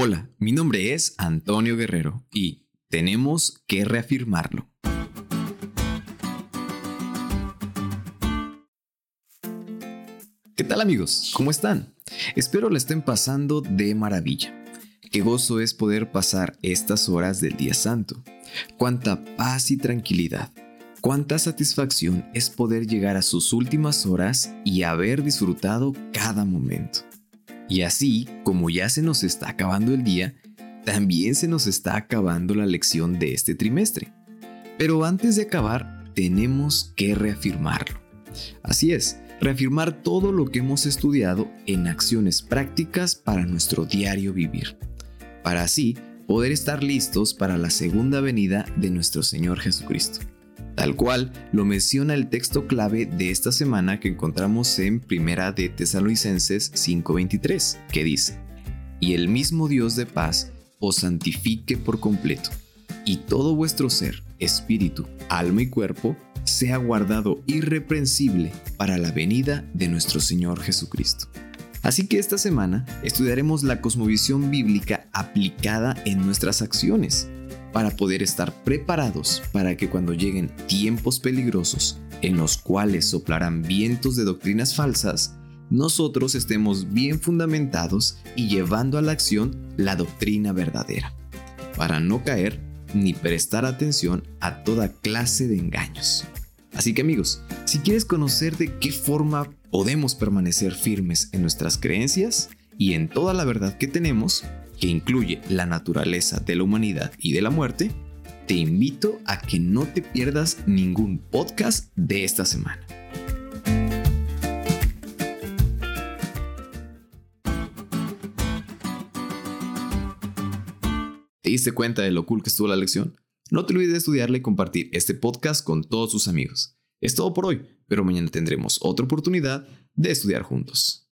Hola, mi nombre es Antonio Guerrero y tenemos que reafirmarlo. ¿Qué tal amigos? ¿Cómo están? Espero le estén pasando de maravilla. Qué gozo es poder pasar estas horas del día santo. Cuánta paz y tranquilidad. Cuánta satisfacción es poder llegar a sus últimas horas y haber disfrutado cada momento. Y así, como ya se nos está acabando el día, también se nos está acabando la lección de este trimestre. Pero antes de acabar, tenemos que reafirmarlo. Así es, reafirmar todo lo que hemos estudiado en acciones prácticas para nuestro diario vivir, para así poder estar listos para la segunda venida de nuestro Señor Jesucristo tal cual lo menciona el texto clave de esta semana que encontramos en Primera de Tesalonicenses 5:23, que dice: "Y el mismo Dios de paz os santifique por completo, y todo vuestro ser, espíritu, alma y cuerpo sea guardado irreprensible para la venida de nuestro Señor Jesucristo." Así que esta semana estudiaremos la cosmovisión bíblica aplicada en nuestras acciones para poder estar preparados para que cuando lleguen tiempos peligrosos en los cuales soplarán vientos de doctrinas falsas, nosotros estemos bien fundamentados y llevando a la acción la doctrina verdadera, para no caer ni prestar atención a toda clase de engaños. Así que amigos, si quieres conocer de qué forma podemos permanecer firmes en nuestras creencias y en toda la verdad que tenemos, que incluye la naturaleza de la humanidad y de la muerte, te invito a que no te pierdas ningún podcast de esta semana. ¿Te diste cuenta de lo cool que estuvo la lección? No te olvides de estudiarla y compartir este podcast con todos tus amigos. Es todo por hoy, pero mañana tendremos otra oportunidad de estudiar juntos.